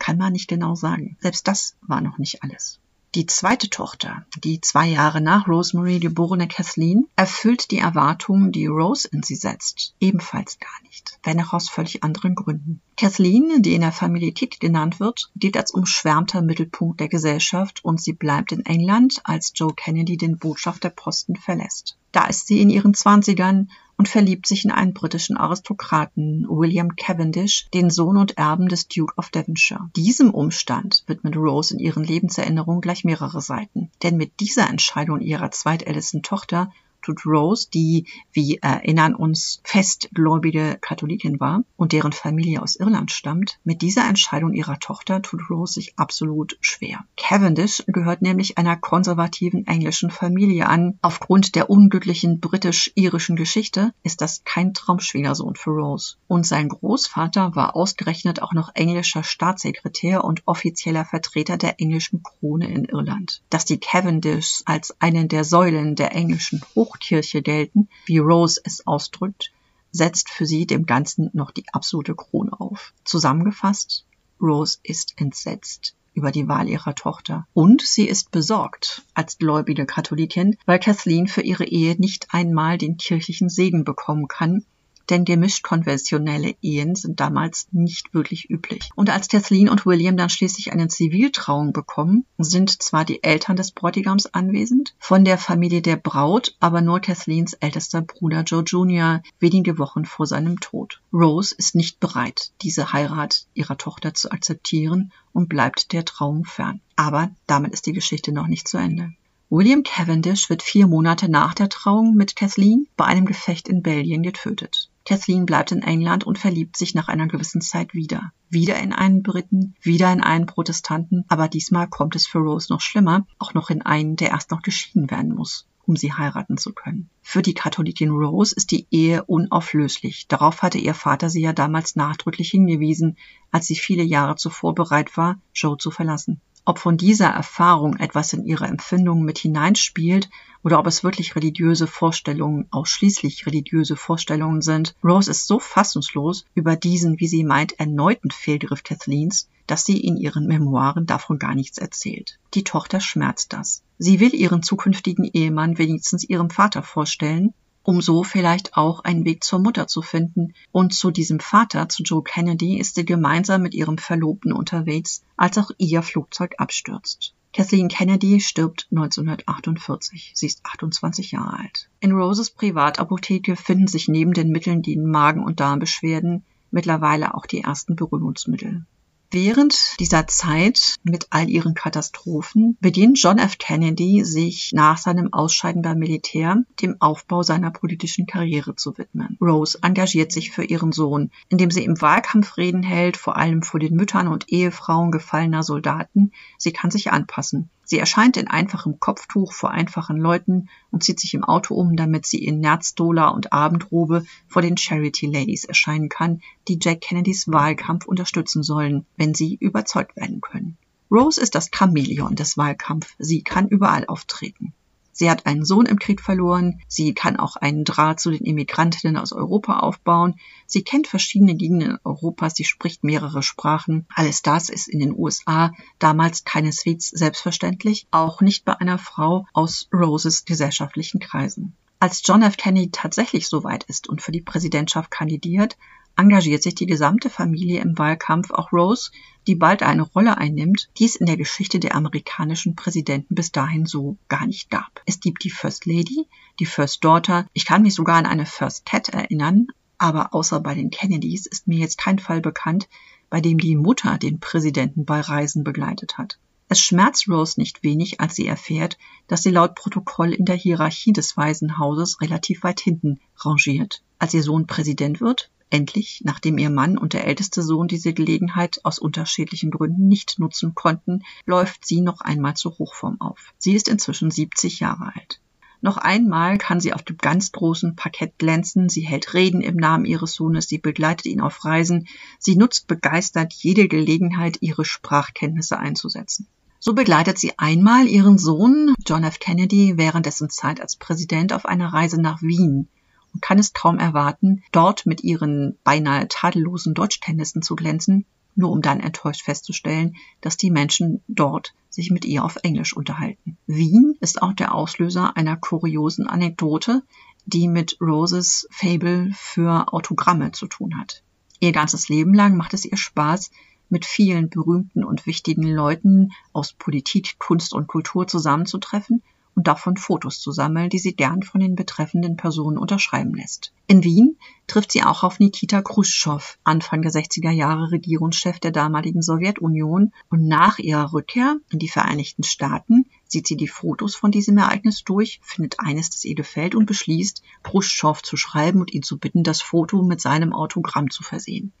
kann man nicht genau sagen. Selbst das war noch nicht alles. Die zweite Tochter, die zwei Jahre nach Rosemary geborene Kathleen, erfüllt die Erwartungen, die Rose in sie setzt, ebenfalls gar nicht, wenn auch aus völlig anderen Gründen. Kathleen, die in der Familie Titi genannt wird, gilt als umschwärmter Mittelpunkt der Gesellschaft und sie bleibt in England, als Joe Kennedy den Botschafterposten verlässt. Da ist sie in ihren Zwanzigern und verliebt sich in einen britischen Aristokraten, William Cavendish, den Sohn und Erben des Duke of Devonshire. Diesem Umstand widmet Rose in ihren Lebenserinnerungen gleich mehrere Seiten. Denn mit dieser Entscheidung ihrer zweitältesten Tochter tut Rose, die, wie erinnern uns, festgläubige Katholikin war und deren Familie aus Irland stammt, mit dieser Entscheidung ihrer Tochter tut Rose sich absolut schwer. Cavendish gehört nämlich einer konservativen englischen Familie an. Aufgrund der unglücklichen britisch-irischen Geschichte ist das kein Traumschwiegersohn für Rose. Und sein Großvater war ausgerechnet auch noch englischer Staatssekretär und offizieller Vertreter der englischen Krone in Irland. Dass die Cavendishs als eine der Säulen der englischen Hochkirche gelten, wie Rose es ausdrückt, setzt für sie dem Ganzen noch die absolute Krone auf. Zusammengefasst, Rose ist entsetzt über die Wahl ihrer Tochter. Und sie ist besorgt als gläubige Katholikin, weil Kathleen für ihre Ehe nicht einmal den kirchlichen Segen bekommen kann, denn gemischt konventionelle Ehen sind damals nicht wirklich üblich. Und als Kathleen und William dann schließlich eine Ziviltrauung bekommen, sind zwar die Eltern des Bräutigams anwesend, von der Familie der Braut aber nur Kathleens ältester Bruder Joe Jr. wenige Wochen vor seinem Tod. Rose ist nicht bereit, diese Heirat ihrer Tochter zu akzeptieren und bleibt der Trauung fern. Aber damit ist die Geschichte noch nicht zu Ende. William Cavendish wird vier Monate nach der Trauung mit Kathleen bei einem Gefecht in Belgien getötet. Kathleen bleibt in England und verliebt sich nach einer gewissen Zeit wieder. Wieder in einen Briten, wieder in einen Protestanten, aber diesmal kommt es für Rose noch schlimmer, auch noch in einen, der erst noch geschieden werden muss um sie heiraten zu können. Für die Katholikin Rose ist die Ehe unauflöslich. Darauf hatte ihr Vater sie ja damals nachdrücklich hingewiesen, als sie viele Jahre zuvor bereit war, Joe zu verlassen. Ob von dieser Erfahrung etwas in ihre Empfindungen mit hineinspielt oder ob es wirklich religiöse Vorstellungen, ausschließlich religiöse Vorstellungen sind, Rose ist so fassungslos über diesen, wie sie meint, erneuten Fehlgriff Kathleens, dass sie in ihren Memoiren davon gar nichts erzählt. Die Tochter schmerzt das. Sie will ihren zukünftigen Ehemann wenigstens ihrem Vater vorstellen, um so vielleicht auch einen Weg zur Mutter zu finden. Und zu diesem Vater, zu Joe Kennedy, ist sie gemeinsam mit ihrem Verlobten unterwegs, als auch ihr Flugzeug abstürzt. Kathleen Kennedy stirbt 1948. Sie ist 28 Jahre alt. In Roses Privatapotheke finden sich neben den Mitteln gegen Magen- und Darmbeschwerden mittlerweile auch die ersten Beruhigungsmittel. Während dieser Zeit mit all ihren Katastrophen beginnt John F. Kennedy sich nach seinem Ausscheiden beim Militär dem Aufbau seiner politischen Karriere zu widmen. Rose engagiert sich für ihren Sohn, indem sie im Wahlkampf Reden hält, vor allem vor den Müttern und Ehefrauen gefallener Soldaten. Sie kann sich anpassen. Sie erscheint in einfachem Kopftuch vor einfachen Leuten und zieht sich im Auto um, damit sie in Nerzdola und Abendrobe vor den Charity Ladies erscheinen kann, die Jack Kennedys Wahlkampf unterstützen sollen, wenn sie überzeugt werden können. Rose ist das Chamäleon des Wahlkampfs. Sie kann überall auftreten. Sie hat einen Sohn im Krieg verloren. Sie kann auch einen Draht zu den Immigrantinnen aus Europa aufbauen. Sie kennt verschiedene Gegenden Europas. Sie spricht mehrere Sprachen. Alles das ist in den USA damals keineswegs selbstverständlich, auch nicht bei einer Frau aus Roses gesellschaftlichen Kreisen. Als John F. Kennedy tatsächlich so weit ist und für die Präsidentschaft kandidiert, engagiert sich die gesamte Familie im Wahlkampf, auch Rose, die bald eine Rolle einnimmt, die es in der Geschichte der amerikanischen Präsidenten bis dahin so gar nicht gab. Es gibt die First Lady, die First Daughter, ich kann mich sogar an eine First Cat erinnern, aber außer bei den Kennedys ist mir jetzt kein Fall bekannt, bei dem die Mutter den Präsidenten bei Reisen begleitet hat. Es schmerzt Rose nicht wenig, als sie erfährt, dass sie laut Protokoll in der Hierarchie des Waisenhauses relativ weit hinten rangiert. Als ihr Sohn Präsident wird, Endlich, nachdem ihr Mann und der älteste Sohn diese Gelegenheit aus unterschiedlichen Gründen nicht nutzen konnten, läuft sie noch einmal zur Hochform auf. Sie ist inzwischen 70 Jahre alt. Noch einmal kann sie auf dem ganz großen Parkett glänzen, sie hält Reden im Namen ihres Sohnes, sie begleitet ihn auf Reisen, sie nutzt begeistert jede Gelegenheit, ihre Sprachkenntnisse einzusetzen. So begleitet sie einmal ihren Sohn John F. Kennedy während dessen Zeit als Präsident auf einer Reise nach Wien und kann es kaum erwarten, dort mit ihren beinahe tadellosen Deutschkenntnissen zu glänzen, nur um dann enttäuscht festzustellen, dass die Menschen dort sich mit ihr auf Englisch unterhalten. Wien ist auch der Auslöser einer kuriosen Anekdote, die mit Roses Fable für Autogramme zu tun hat. Ihr ganzes Leben lang macht es ihr Spaß, mit vielen berühmten und wichtigen Leuten aus Politik, Kunst und Kultur zusammenzutreffen und davon Fotos zu sammeln, die sie gern von den betreffenden Personen unterschreiben lässt. In Wien trifft sie auch auf Nikita Khrushchev, Anfang der 60er Jahre Regierungschef der damaligen Sowjetunion, und nach ihrer Rückkehr in die Vereinigten Staaten sieht sie die Fotos von diesem Ereignis durch, findet eines, das ihr gefällt und beschließt, Khrushchev zu schreiben und ihn zu bitten, das Foto mit seinem Autogramm zu versehen.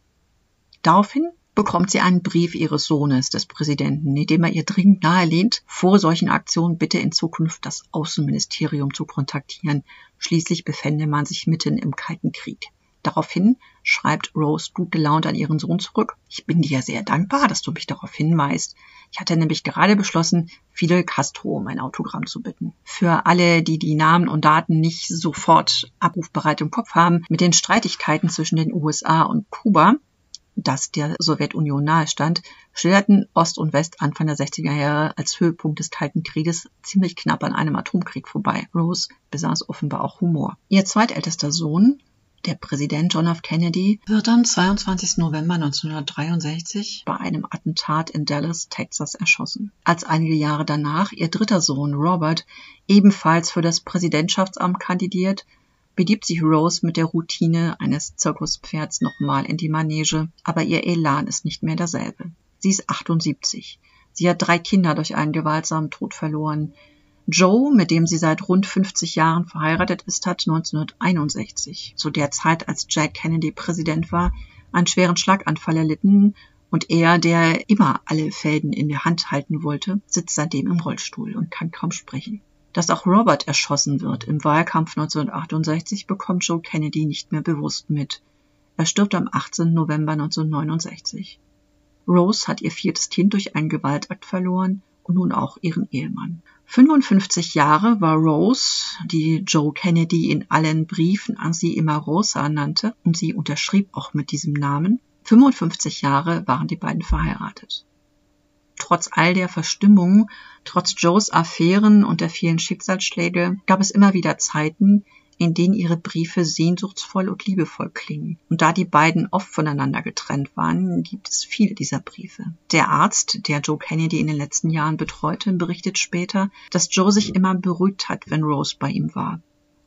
Daraufhin bekommt sie einen Brief ihres Sohnes, des Präsidenten, in dem er ihr dringend nahelehnt, vor solchen Aktionen bitte in Zukunft das Außenministerium zu kontaktieren. Schließlich befände man sich mitten im Kalten Krieg. Daraufhin schreibt Rose gut gelaunt an ihren Sohn zurück. Ich bin dir sehr dankbar, dass du mich darauf hinweist. Ich hatte nämlich gerade beschlossen, Fidel Castro um ein Autogramm zu bitten. Für alle, die die Namen und Daten nicht sofort abrufbereit im Kopf haben, mit den Streitigkeiten zwischen den USA und Kuba das der Sowjetunion nahestand, schilderten Ost und West Anfang der 60er Jahre als Höhepunkt des Kalten Krieges ziemlich knapp an einem Atomkrieg vorbei. Rose besaß offenbar auch Humor. Ihr zweitältester Sohn, der Präsident John F. Kennedy wird am 22. November 1963 bei einem Attentat in Dallas, Texas, erschossen. Als einige Jahre danach ihr dritter Sohn Robert ebenfalls für das Präsidentschaftsamt kandidiert, begibt sich Rose mit der Routine eines Zirkuspferds nochmal in die Manege, aber ihr Elan ist nicht mehr derselbe. Sie ist 78. Sie hat drei Kinder durch einen gewaltsamen Tod verloren. Joe, mit dem sie seit rund 50 Jahren verheiratet ist, hat 1961, zu der Zeit, als Jack Kennedy Präsident war, einen schweren Schlaganfall erlitten und er, der immer alle Fäden in der Hand halten wollte, sitzt seitdem im Rollstuhl und kann kaum sprechen. Dass auch Robert erschossen wird im Wahlkampf 1968 bekommt Joe Kennedy nicht mehr bewusst mit. Er stirbt am 18. November 1969. Rose hat ihr viertes Kind durch einen Gewaltakt verloren und nun auch ihren Ehemann. 55 Jahre war Rose, die Joe Kennedy in allen Briefen an sie immer Rosa nannte und sie unterschrieb auch mit diesem Namen. 55 Jahre waren die beiden verheiratet trotz all der Verstimmung, trotz Joes Affären und der vielen Schicksalsschläge gab es immer wieder Zeiten, in denen ihre Briefe sehnsuchtsvoll und liebevoll klingen. Und da die beiden oft voneinander getrennt waren, gibt es viele dieser Briefe. Der Arzt, der Joe Kennedy in den letzten Jahren betreute, berichtet später, dass Joe sich immer beruhigt hat, wenn Rose bei ihm war.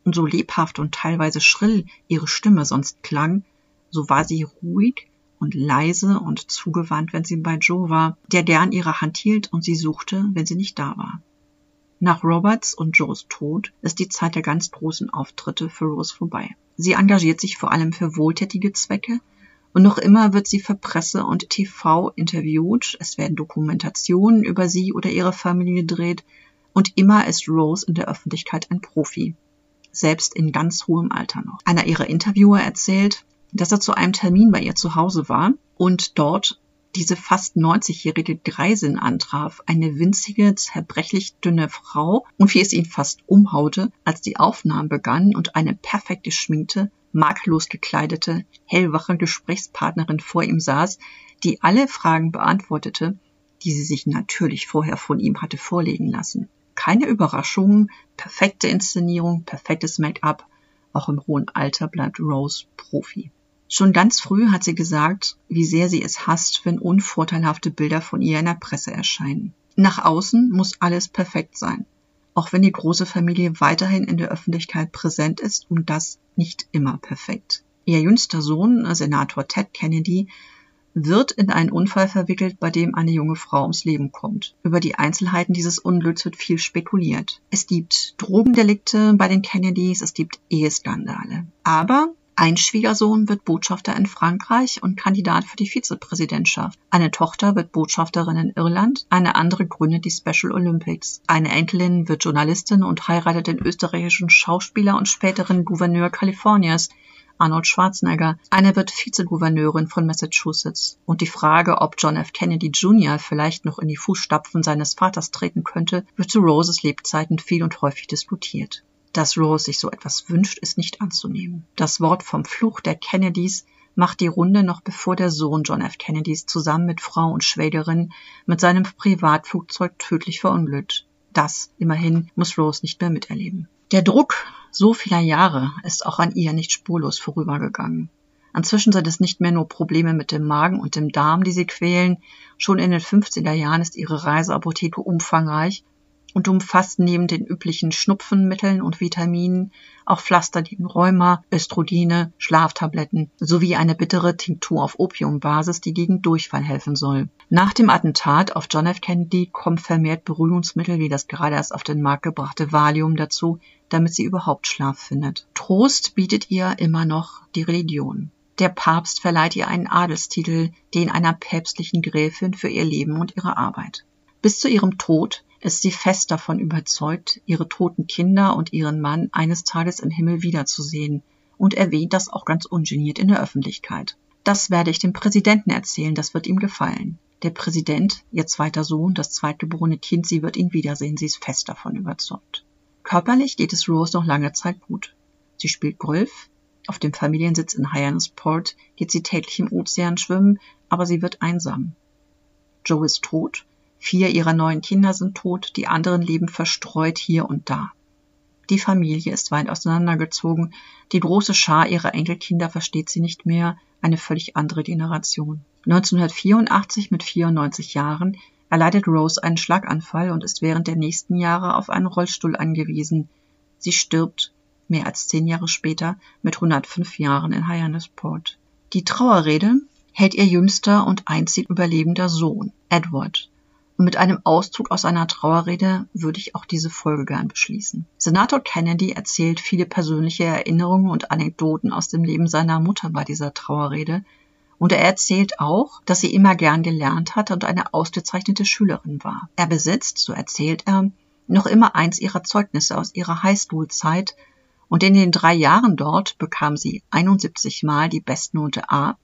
Und so lebhaft und teilweise schrill ihre Stimme sonst klang, so war sie ruhig und leise und zugewandt, wenn sie bei Joe war, der gern ihre Hand hielt und sie suchte, wenn sie nicht da war. Nach Roberts und Joes Tod ist die Zeit der ganz großen Auftritte für Rose vorbei. Sie engagiert sich vor allem für wohltätige Zwecke und noch immer wird sie für Presse und TV interviewt, es werden Dokumentationen über sie oder ihre Familie gedreht und immer ist Rose in der Öffentlichkeit ein Profi, selbst in ganz hohem Alter noch. Einer ihrer Interviewer erzählt, dass er zu einem Termin bei ihr zu Hause war und dort diese fast 90-jährige Greisin antraf, eine winzige, zerbrechlich dünne Frau, und wie es ihn fast umhaute, als die Aufnahmen begannen und eine perfekt geschminkte, makellos gekleidete, hellwache Gesprächspartnerin vor ihm saß, die alle Fragen beantwortete, die sie sich natürlich vorher von ihm hatte vorlegen lassen. Keine Überraschungen, perfekte Inszenierung, perfektes Make-up, auch im hohen Alter bleibt Rose Profi. Schon ganz früh hat sie gesagt, wie sehr sie es hasst, wenn unvorteilhafte Bilder von ihr in der Presse erscheinen. Nach außen muss alles perfekt sein, auch wenn die große Familie weiterhin in der Öffentlichkeit präsent ist und das nicht immer perfekt. Ihr jüngster Sohn, Senator Ted Kennedy, wird in einen Unfall verwickelt, bei dem eine junge Frau ums Leben kommt. Über die Einzelheiten dieses Unglücks wird viel spekuliert. Es gibt Drogendelikte bei den Kennedys, es gibt Eheskandale. Aber ein Schwiegersohn wird Botschafter in Frankreich und Kandidat für die Vizepräsidentschaft. Eine Tochter wird Botschafterin in Irland, eine andere gründet die Special Olympics. Eine Enkelin wird Journalistin und heiratet den österreichischen Schauspieler und späteren Gouverneur Kaliforniens, Arnold Schwarzenegger. Eine wird Vizegouverneurin von Massachusetts. Und die Frage, ob John F. Kennedy Jr. vielleicht noch in die Fußstapfen seines Vaters treten könnte, wird zu Roses Lebzeiten viel und häufig diskutiert. Dass Rose sich so etwas wünscht, ist nicht anzunehmen. Das Wort vom Fluch der Kennedys macht die Runde noch bevor der Sohn John F. Kennedys zusammen mit Frau und Schwägerin mit seinem Privatflugzeug tödlich verunglückt. Das, immerhin, muss Rose nicht mehr miterleben. Der Druck so vieler Jahre ist auch an ihr nicht spurlos vorübergegangen. Inzwischen sind es nicht mehr nur Probleme mit dem Magen und dem Darm, die sie quälen. Schon in den 50er Jahren ist ihre Reiseapotheke umfangreich und umfasst neben den üblichen Schnupfenmitteln und Vitaminen auch Pflaster gegen Rheuma, Östrogene, Schlaftabletten sowie eine bittere Tinktur auf Opiumbasis, die gegen Durchfall helfen soll. Nach dem Attentat auf John F. Kennedy kommen vermehrt Beruhigungsmittel wie das gerade erst auf den Markt gebrachte Valium dazu, damit sie überhaupt Schlaf findet. Trost bietet ihr immer noch die Religion. Der Papst verleiht ihr einen Adelstitel, den einer päpstlichen Gräfin für ihr Leben und ihre Arbeit. Bis zu ihrem Tod ist sie fest davon überzeugt, ihre toten Kinder und ihren Mann eines Tages im Himmel wiederzusehen und erwähnt das auch ganz ungeniert in der Öffentlichkeit. Das werde ich dem Präsidenten erzählen, das wird ihm gefallen. Der Präsident, ihr zweiter Sohn, das zweitgeborene Kind, sie wird ihn wiedersehen, sie ist fest davon überzeugt. Körperlich geht es Rose noch lange Zeit gut. Sie spielt Golf, auf dem Familiensitz in Hyannisport geht sie täglich im Ozean schwimmen, aber sie wird einsam. Joe ist tot Vier ihrer neun Kinder sind tot, die anderen leben verstreut hier und da. Die Familie ist weit auseinandergezogen, die große Schar ihrer Enkelkinder versteht sie nicht mehr, eine völlig andere Generation. 1984 mit 94 Jahren erleidet Rose einen Schlaganfall und ist während der nächsten Jahre auf einen Rollstuhl angewiesen. Sie stirbt mehr als zehn Jahre später mit 105 Jahren in Hyannisport. Die Trauerrede hält ihr jüngster und einzig überlebender Sohn, Edward. Und mit einem Auszug aus einer Trauerrede würde ich auch diese Folge gern beschließen. Senator Kennedy erzählt viele persönliche Erinnerungen und Anekdoten aus dem Leben seiner Mutter bei dieser Trauerrede. Und er erzählt auch, dass sie immer gern gelernt hat und eine ausgezeichnete Schülerin war. Er besitzt, so erzählt er, noch immer eins ihrer Zeugnisse aus ihrer Highschool-Zeit und in den drei Jahren dort bekam sie 71 Mal die Bestnote A,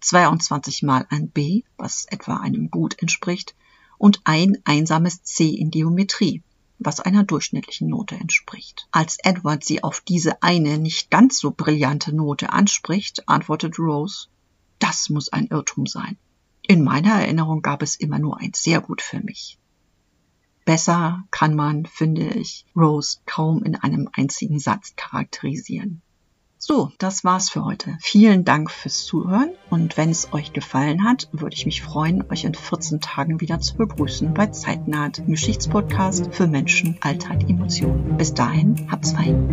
22 Mal ein B, was etwa einem Gut entspricht, und ein einsames C in Geometrie, was einer durchschnittlichen Note entspricht. Als Edward sie auf diese eine nicht ganz so brillante Note anspricht, antwortet Rose, das muss ein Irrtum sein. In meiner Erinnerung gab es immer nur ein sehr gut für mich. Besser kann man, finde ich, Rose kaum in einem einzigen Satz charakterisieren. So, das war's für heute. Vielen Dank fürs Zuhören und wenn es euch gefallen hat, würde ich mich freuen, euch in 14 Tagen wieder zu begrüßen bei Zeitnaht, dem Geschichtspodcast für Menschen, Alltag, Emotionen. Bis dahin, habt's fein.